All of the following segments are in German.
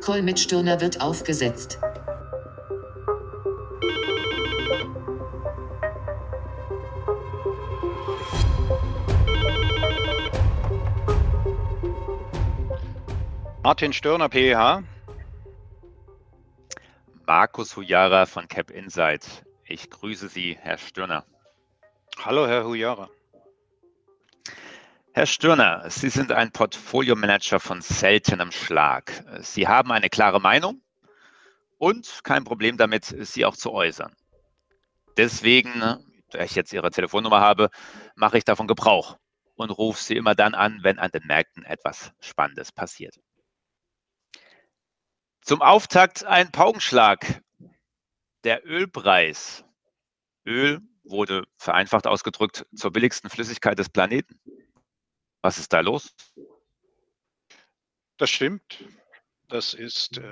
Call mit Stirner wird aufgesetzt. Martin Stirner, PH. Markus Hujara von Cap Insight. Ich grüße Sie, Herr Stirner. Hallo, Herr Hujara. Herr Stirner, Sie sind ein Portfolio-Manager von seltenem Schlag. Sie haben eine klare Meinung und kein Problem damit, sie auch zu äußern. Deswegen, da ich jetzt Ihre Telefonnummer habe, mache ich davon Gebrauch und rufe Sie immer dann an, wenn an den Märkten etwas Spannendes passiert. Zum Auftakt ein Paukenschlag. Der Ölpreis. Öl wurde vereinfacht ausgedrückt zur billigsten Flüssigkeit des Planeten. Was ist da los? Das stimmt. Das ist, äh,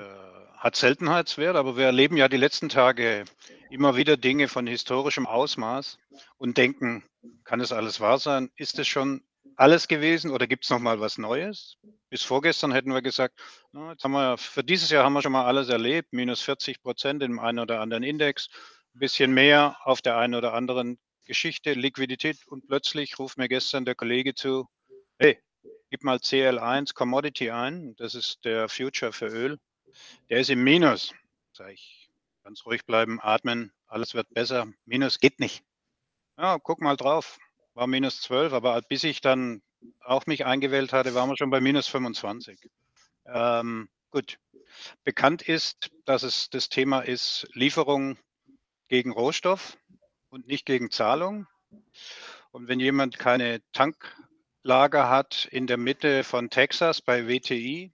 hat Seltenheitswert, aber wir erleben ja die letzten Tage immer wieder Dinge von historischem Ausmaß und denken, kann es alles wahr sein? Ist es schon alles gewesen oder gibt es noch mal was Neues? Bis vorgestern hätten wir gesagt, na, jetzt haben wir für dieses Jahr haben wir schon mal alles erlebt, minus 40 Prozent im einen oder anderen Index, ein bisschen mehr auf der einen oder anderen Geschichte, Liquidität und plötzlich ruft mir gestern der Kollege zu, hey, gib mal CL1 Commodity ein, das ist der Future für Öl, der ist im Minus. Sag ich, ganz ruhig bleiben, atmen, alles wird besser. Minus geht nicht. Ja, guck mal drauf war minus 12, aber bis ich dann auch mich eingewählt hatte, waren wir schon bei minus 25. Ähm, gut. Bekannt ist, dass es das Thema ist Lieferung gegen Rohstoff und nicht gegen Zahlung. Und wenn jemand keine Tanklager hat in der Mitte von Texas bei WTI,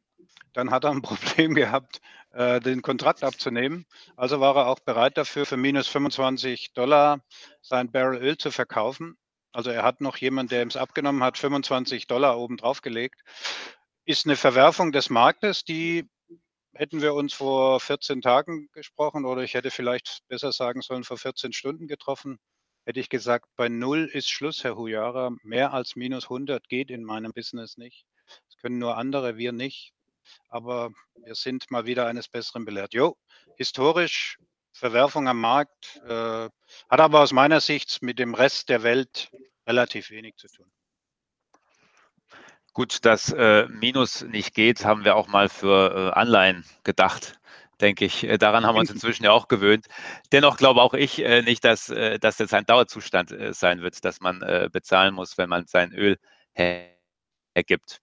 dann hat er ein Problem gehabt, äh, den Kontrakt abzunehmen. Also war er auch bereit dafür, für minus 25 Dollar sein Barrel Öl zu verkaufen. Also er hat noch jemand, der ihm es abgenommen hat, 25 Dollar oben drauf gelegt. Ist eine Verwerfung des Marktes, die hätten wir uns vor 14 Tagen gesprochen oder ich hätte vielleicht besser sagen sollen, vor 14 Stunden getroffen, hätte ich gesagt, bei Null ist Schluss, Herr Hujara. Mehr als minus 100 geht in meinem Business nicht. Das können nur andere, wir nicht. Aber wir sind mal wieder eines Besseren belehrt. Jo, historisch Verwerfung am Markt, äh, hat aber aus meiner Sicht mit dem Rest der Welt relativ wenig zu tun. Gut, dass äh, Minus nicht geht, haben wir auch mal für äh, Anleihen gedacht, denke ich. Äh, daran haben wir uns inzwischen ja auch gewöhnt. Dennoch glaube auch ich äh, nicht, dass äh, das jetzt ein Dauerzustand äh, sein wird, dass man bezahlen muss, wenn man sein Öl hergibt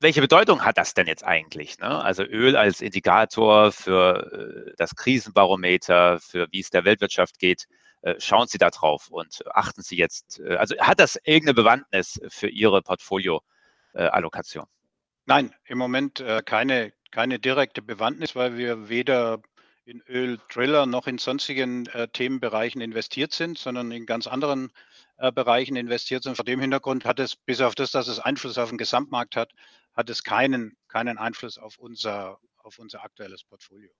welche Bedeutung hat das denn jetzt eigentlich? Ne? Also Öl als Indikator für äh, das Krisenbarometer, für wie es der Weltwirtschaft geht. Äh, schauen Sie da drauf und achten Sie jetzt, äh, also hat das irgendeine Bewandtnis für Ihre Portfolio-Allokation? Nein, im Moment keine, keine direkte Bewandtnis, weil wir weder in Öl-Driller noch in sonstigen Themenbereichen investiert sind, sondern in ganz anderen Bereichen investiert sind. Vor dem Hintergrund hat es, bis auf das, dass es Einfluss auf den Gesamtmarkt hat, hat es keinen, keinen Einfluss auf unser, auf unser aktuelles Portfolio.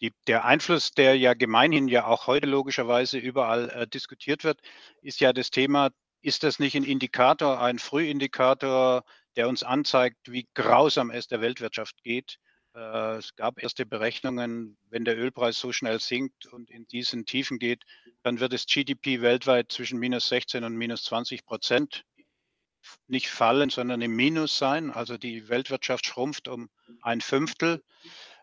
Die, der Einfluss, der ja gemeinhin ja auch heute logischerweise überall äh, diskutiert wird, ist ja das Thema, ist das nicht ein Indikator, ein Frühindikator, der uns anzeigt, wie grausam es der Weltwirtschaft geht? Äh, es gab erste Berechnungen, wenn der Ölpreis so schnell sinkt und in diesen Tiefen geht, dann wird das GDP weltweit zwischen minus 16 und minus 20 Prozent nicht fallen, sondern im Minus sein. Also die Weltwirtschaft schrumpft um ein Fünftel.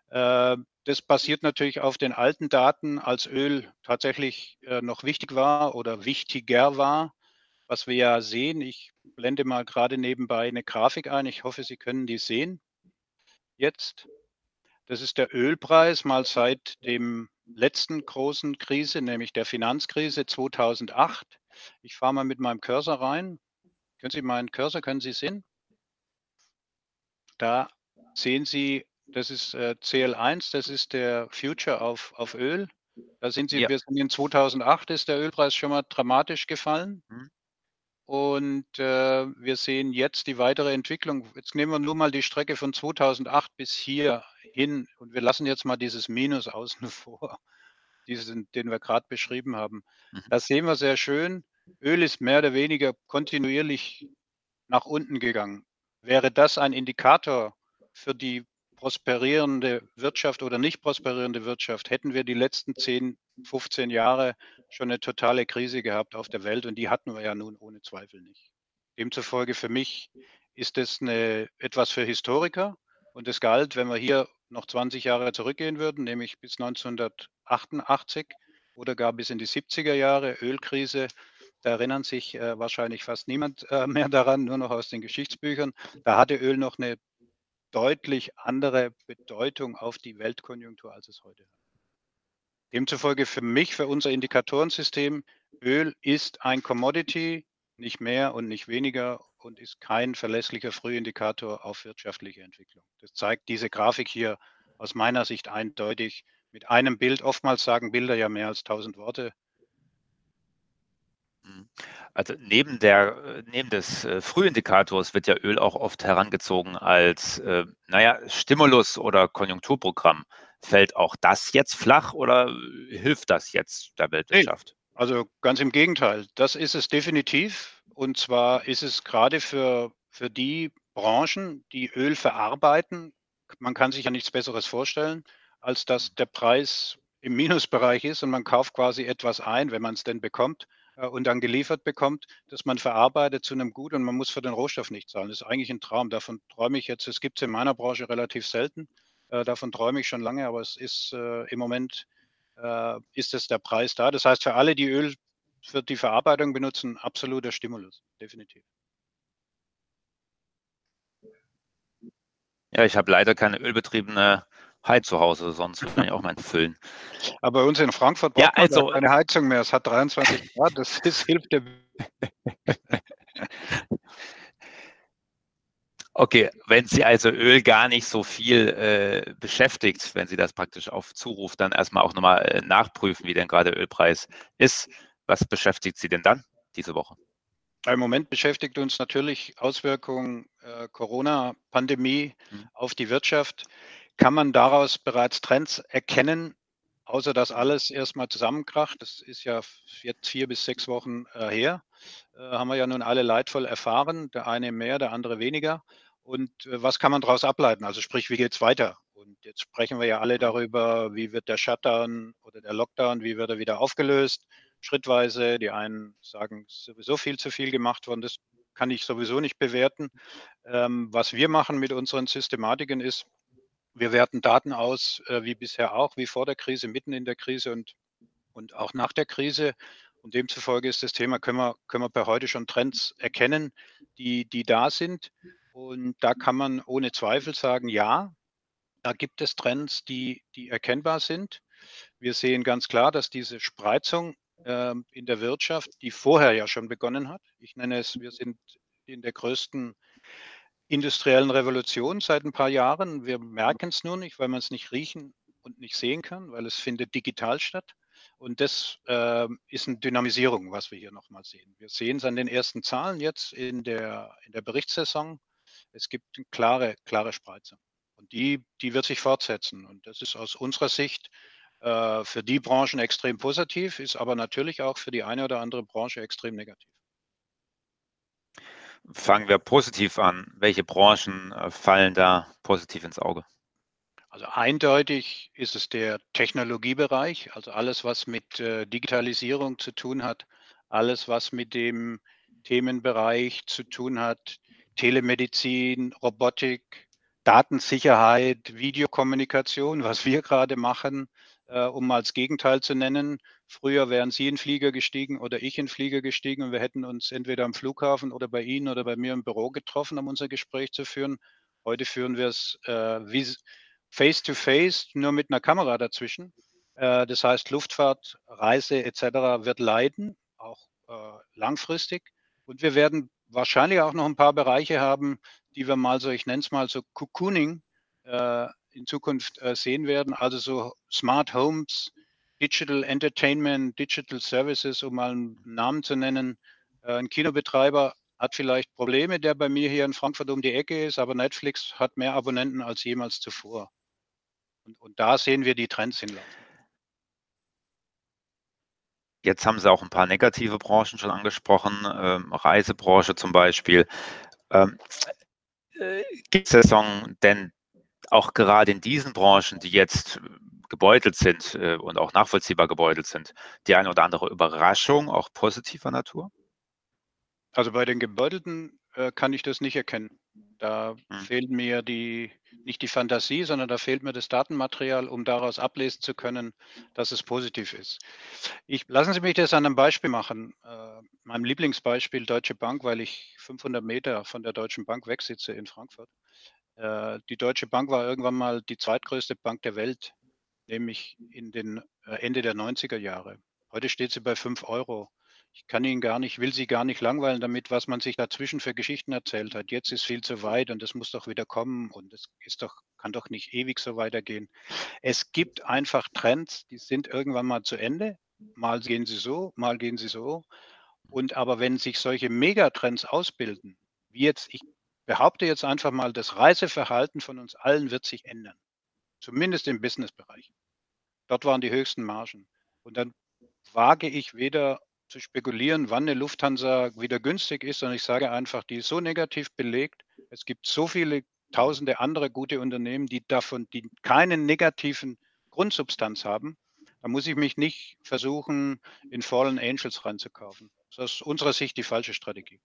Äh, das basiert natürlich auf den alten Daten, als Öl tatsächlich äh, noch wichtig war oder wichtiger war. Was wir ja sehen, ich blende mal gerade nebenbei eine Grafik ein. Ich hoffe, Sie können die sehen. Jetzt. Das ist der Ölpreis mal seit dem letzten großen Krise, nämlich der Finanzkrise 2008. Ich fahre mal mit meinem Cursor rein. Können Sie meinen Cursor, können Sie sehen? Da sehen Sie, das ist äh, CL1, das ist der Future auf, auf Öl. Da sind Sie, ja. wir sind in 2008 ist der Ölpreis schon mal dramatisch gefallen. Mhm. Und äh, wir sehen jetzt die weitere Entwicklung. Jetzt nehmen wir nur mal die Strecke von 2008 bis hier hin und wir lassen jetzt mal dieses Minus außen vor, diesen, den wir gerade beschrieben haben. Mhm. Das sehen wir sehr schön Öl ist mehr oder weniger kontinuierlich nach unten gegangen. Wäre das ein Indikator für die prosperierende Wirtschaft oder nicht prosperierende Wirtschaft, hätten wir die letzten 10, 15 Jahre schon eine totale Krise gehabt auf der Welt und die hatten wir ja nun ohne Zweifel nicht. Demzufolge für mich ist es eine, etwas für Historiker und es galt, wenn wir hier noch 20 Jahre zurückgehen würden, nämlich bis 1988 oder gar bis in die 70er Jahre, Ölkrise, da erinnern sich äh, wahrscheinlich fast niemand äh, mehr daran, nur noch aus den Geschichtsbüchern. Da hatte Öl noch eine deutlich andere Bedeutung auf die Weltkonjunktur, als es heute hat. Demzufolge für mich, für unser Indikatorensystem, Öl ist ein Commodity, nicht mehr und nicht weniger und ist kein verlässlicher Frühindikator auf wirtschaftliche Entwicklung. Das zeigt diese Grafik hier aus meiner Sicht eindeutig mit einem Bild. Oftmals sagen Bilder ja mehr als tausend Worte. Mhm. Also neben, der, neben des äh, Frühindikators wird ja Öl auch oft herangezogen als, äh, naja, Stimulus oder Konjunkturprogramm. Fällt auch das jetzt flach oder hilft das jetzt der Weltwirtschaft? Nee, also ganz im Gegenteil. Das ist es definitiv. Und zwar ist es gerade für, für die Branchen, die Öl verarbeiten, man kann sich ja nichts Besseres vorstellen, als dass der Preis im Minusbereich ist und man kauft quasi etwas ein, wenn man es denn bekommt äh, und dann geliefert bekommt, dass man verarbeitet zu einem Gut und man muss für den Rohstoff nicht zahlen. Das ist eigentlich ein Traum. Davon träume ich jetzt. Es gibt es in meiner Branche relativ selten. Äh, davon träume ich schon lange, aber es ist äh, im Moment ist es der Preis da. Das heißt, für alle, die Öl für die Verarbeitung benutzen, absoluter Stimulus, definitiv. Ja, ich habe leider keine ölbetriebene Hai zu Hause, sonst kann ich auch meinen füllen. Aber bei uns in Frankfurt braucht ja, also, man keine Heizung mehr. Es hat 23 Grad, das ist, hilft der. Okay, wenn Sie also Öl gar nicht so viel äh, beschäftigt, wenn Sie das praktisch auf Zuruf dann erstmal auch nochmal äh, nachprüfen, wie denn gerade der Ölpreis ist, was beschäftigt Sie denn dann diese Woche? Im Moment beschäftigt uns natürlich Auswirkungen äh, Corona-Pandemie mhm. auf die Wirtschaft. Kann man daraus bereits Trends erkennen, außer dass alles erstmal zusammenkracht? Das ist ja jetzt vier bis sechs Wochen äh, her. Äh, haben wir ja nun alle leidvoll erfahren, der eine mehr, der andere weniger. Und äh, was kann man daraus ableiten? Also sprich, wie geht es weiter? Und jetzt sprechen wir ja alle darüber, wie wird der Shutdown oder der Lockdown, wie wird er wieder aufgelöst? Schrittweise. Die einen sagen, es ist sowieso viel zu viel gemacht worden. Das kann ich sowieso nicht bewerten. Ähm, was wir machen mit unseren Systematiken ist, wir werten Daten aus, äh, wie bisher auch, wie vor der Krise, mitten in der Krise und, und auch nach der Krise. Und demzufolge ist das Thema, können wir, können wir per heute schon Trends erkennen, die, die da sind. Und da kann man ohne Zweifel sagen, ja, da gibt es Trends, die, die erkennbar sind. Wir sehen ganz klar, dass diese Spreizung äh, in der Wirtschaft, die vorher ja schon begonnen hat, ich nenne es, wir sind in der größten industriellen Revolution seit ein paar Jahren. Wir merken es nur nicht, weil man es nicht riechen und nicht sehen kann, weil es findet digital statt. Und das äh, ist eine Dynamisierung, was wir hier nochmal sehen. Wir sehen es an den ersten Zahlen jetzt in der, in der Berichtssaison. Es gibt eine klare, klare Spreizung. Und die, die wird sich fortsetzen. Und das ist aus unserer Sicht äh, für die Branchen extrem positiv, ist aber natürlich auch für die eine oder andere Branche extrem negativ. Fangen wir positiv an. Welche Branchen äh, fallen da positiv ins Auge? Also eindeutig ist es der Technologiebereich, also alles, was mit äh, Digitalisierung zu tun hat, alles, was mit dem Themenbereich zu tun hat, Telemedizin, Robotik, Datensicherheit, Videokommunikation, was wir gerade machen, äh, um als Gegenteil zu nennen. Früher wären Sie in Flieger gestiegen oder ich in Flieger gestiegen und wir hätten uns entweder am Flughafen oder bei Ihnen oder bei mir im Büro getroffen, um unser Gespräch zu führen. Heute führen wir es äh, face-to-face, nur mit einer Kamera dazwischen. Äh, das heißt, Luftfahrt, Reise etc. wird leiden, auch äh, langfristig. Und wir werden wahrscheinlich auch noch ein paar Bereiche haben, die wir mal so, ich nenne es mal so Cocooning, äh, in Zukunft äh, sehen werden. Also so Smart Homes, Digital Entertainment, Digital Services, um mal einen Namen zu nennen. Äh, ein Kinobetreiber hat vielleicht Probleme, der bei mir hier in Frankfurt um die Ecke ist, aber Netflix hat mehr Abonnenten als jemals zuvor. Und, und da sehen wir die Trends hinlaufen. Jetzt haben Sie auch ein paar negative Branchen schon angesprochen, ähm, Reisebranche zum Beispiel. Ähm, äh, Gibt es Saison denn auch gerade in diesen Branchen, die jetzt gebeutelt sind äh, und auch nachvollziehbar gebeutelt sind, die eine oder andere Überraschung, auch positiver Natur? Also bei den Gebeutelten äh, kann ich das nicht erkennen. Da hm. fehlt mir die, nicht die Fantasie, sondern da fehlt mir das Datenmaterial, um daraus ablesen zu können, dass es positiv ist. Ich, lassen Sie mich das an einem Beispiel machen. Äh, meinem Lieblingsbeispiel Deutsche Bank, weil ich 500 Meter von der Deutschen Bank wegsitze in Frankfurt. Äh, die Deutsche Bank war irgendwann mal die zweitgrößte Bank der Welt, nämlich in den äh, Ende der 90er Jahre. Heute steht sie bei 5 Euro. Ich kann ihn gar nicht, will Sie gar nicht langweilen damit, was man sich dazwischen für Geschichten erzählt hat. Jetzt ist viel zu weit und es muss doch wieder kommen und es ist doch, kann doch nicht ewig so weitergehen. Es gibt einfach Trends, die sind irgendwann mal zu Ende. Mal gehen sie so, mal gehen sie so. Und aber wenn sich solche Megatrends ausbilden, wie jetzt, ich behaupte jetzt einfach mal, das Reiseverhalten von uns allen wird sich ändern. Zumindest im Businessbereich. Dort waren die höchsten Margen. Und dann wage ich weder zu spekulieren, wann eine Lufthansa wieder günstig ist, sondern ich sage einfach, die ist so negativ belegt. Es gibt so viele tausende andere gute Unternehmen, die davon, die keinen negativen Grundsubstanz haben. Da muss ich mich nicht versuchen, in Fallen Angels reinzukaufen. Das ist aus unserer Sicht die falsche Strategie.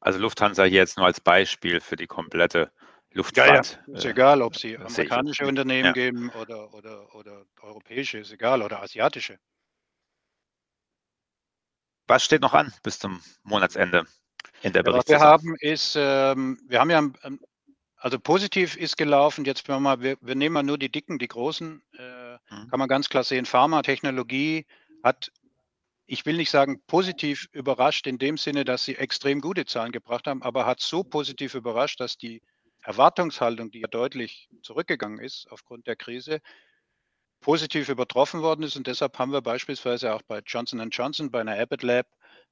Also Lufthansa hier jetzt nur als Beispiel für die komplette Luftfahrt. Ja, ja. Ist äh, egal, ob Sie amerikanische Unternehmen ja. geben oder, oder, oder europäische, ist egal, oder asiatische. Was steht noch an bis zum Monatsende in der Berichtssaison? was wir haben ist, ähm, wir haben ja, ähm, also positiv ist gelaufen, jetzt wir mal, wir, wir, nehmen mal nur die dicken, die großen, äh, hm. kann man ganz klar sehen, Pharma-Technologie hat, ich will nicht sagen positiv überrascht in dem Sinne, dass sie extrem gute Zahlen gebracht haben, aber hat so positiv überrascht, dass die Erwartungshaltung, die ja deutlich zurückgegangen ist aufgrund der Krise, positiv übertroffen worden ist. Und deshalb haben wir beispielsweise auch bei Johnson Johnson, bei einer Abbott Lab,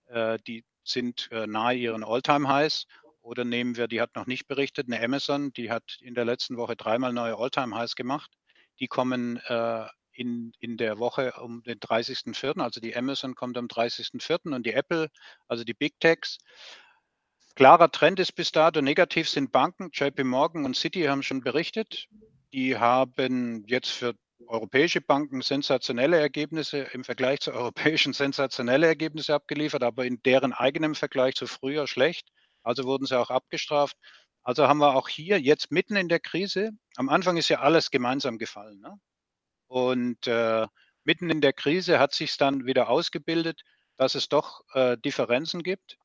äh, die sind äh, nahe ihren All-Time-Highs. Oder nehmen wir, die hat noch nicht berichtet, eine Amazon, die hat in der letzten Woche dreimal neue All-Time-Highs gemacht. Die kommen äh, in, in der Woche um den 30.04., also die Amazon kommt am 30.04. und die Apple, also die Big Techs. Klarer Trend ist bis dato negativ sind Banken. JP Morgan und Citi haben schon berichtet. Die haben jetzt für europäische Banken sensationelle Ergebnisse im Vergleich zu europäischen sensationelle Ergebnisse abgeliefert, aber in deren eigenem Vergleich zu früher schlecht. Also wurden sie auch abgestraft. Also haben wir auch hier jetzt mitten in der Krise, am Anfang ist ja alles gemeinsam gefallen. Ne? Und äh, mitten in der Krise hat sich dann wieder ausgebildet, dass es doch äh, Differenzen gibt.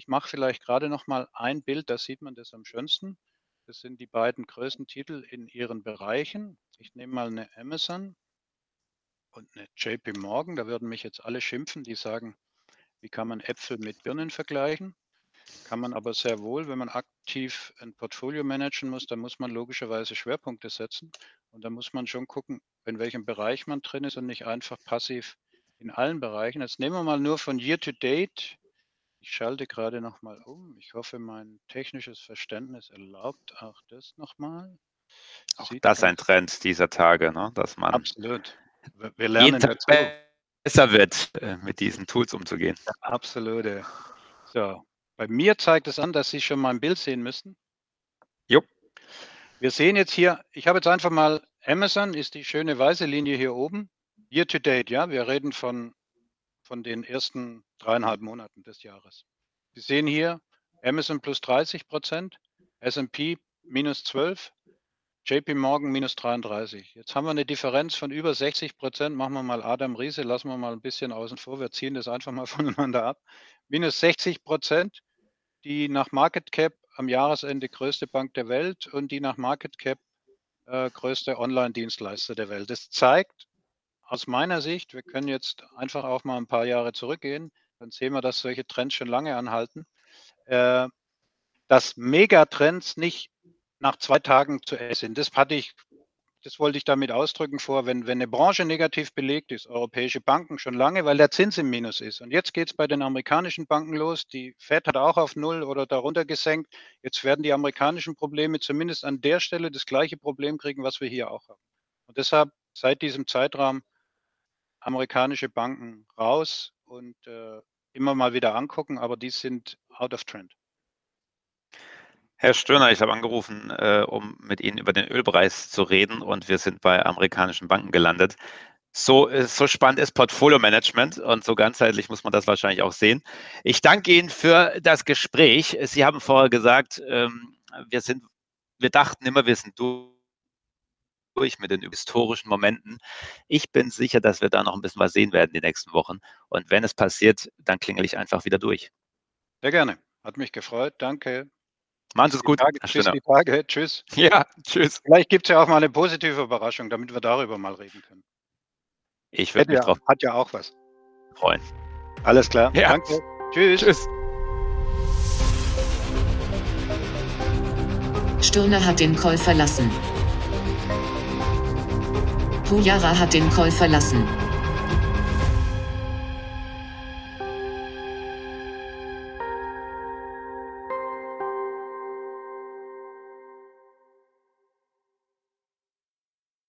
Ich mache vielleicht gerade noch mal ein Bild, da sieht man das am schönsten. Das sind die beiden größten Titel in ihren Bereichen. Ich nehme mal eine Amazon und eine JP Morgan. Da würden mich jetzt alle schimpfen, die sagen, wie kann man Äpfel mit Birnen vergleichen? Kann man aber sehr wohl, wenn man aktiv ein Portfolio managen muss, dann muss man logischerweise Schwerpunkte setzen. Und da muss man schon gucken, in welchem Bereich man drin ist und nicht einfach passiv in allen Bereichen. Jetzt nehmen wir mal nur von Year to Date ich schalte gerade noch mal um. Ich hoffe, mein technisches Verständnis erlaubt auch das nochmal. Auch Sieht das ist ein Trend dieser Tage, ne? dass man absolut. Wir lernen dazu. besser wird, äh, mit diesen Tools umzugehen. Ja, absolut. So, bei mir zeigt es an, dass Sie schon mal ein Bild sehen müssten. Jo. Wir sehen jetzt hier, ich habe jetzt einfach mal Amazon, ist die schöne weiße Linie hier oben. Year to date, ja, wir reden von von den ersten dreieinhalb Monaten des Jahres. Sie sehen hier Amazon plus 30 Prozent, S&P minus 12, JP Morgan minus 33. Jetzt haben wir eine Differenz von über 60 Prozent. Machen wir mal Adam Riese, lassen wir mal ein bisschen außen vor. Wir ziehen das einfach mal voneinander ab. Minus 60 Prozent, die nach Market Cap am Jahresende größte Bank der Welt und die nach Market Cap äh, größte Online-Dienstleister der Welt. Das zeigt, aus meiner Sicht, wir können jetzt einfach auch mal ein paar Jahre zurückgehen, dann sehen wir, dass solche Trends schon lange anhalten, äh, dass Megatrends nicht nach zwei Tagen zu essen sind. Das hatte ich, das wollte ich damit ausdrücken vor, wenn, wenn eine Branche negativ belegt ist, europäische Banken schon lange, weil der Zins im Minus ist. Und jetzt geht es bei den amerikanischen Banken los. Die Fed hat auch auf Null oder darunter gesenkt. Jetzt werden die amerikanischen Probleme zumindest an der Stelle das gleiche Problem kriegen, was wir hier auch haben. Und deshalb seit diesem Zeitraum amerikanische Banken raus und äh, immer mal wieder angucken, aber die sind out of trend. Herr Stöhner, ich habe angerufen, äh, um mit Ihnen über den Ölpreis zu reden und wir sind bei amerikanischen Banken gelandet. So, äh, so spannend ist Portfolio-Management und so ganzheitlich muss man das wahrscheinlich auch sehen. Ich danke Ihnen für das Gespräch. Sie haben vorher gesagt, ähm, wir sind, wir dachten immer, wir sind durch mit den historischen Momenten. Ich bin sicher, dass wir da noch ein bisschen was sehen werden die nächsten Wochen. Und wenn es passiert, dann klingel ich einfach wieder durch. Sehr gerne. Hat mich gefreut. Danke. Machen Sie es gut. Tage, tschüss, die Tage. Tschüss. Ja, tschüss. Vielleicht gibt es ja auch mal eine positive Überraschung, damit wir darüber mal reden können. Ich würde mich ja, drauf Hat ja auch was. freuen. Alles klar. Ja. Danke. Tschüss. Tschüss. Stirner hat den Call verlassen. Pujara hat den Call verlassen.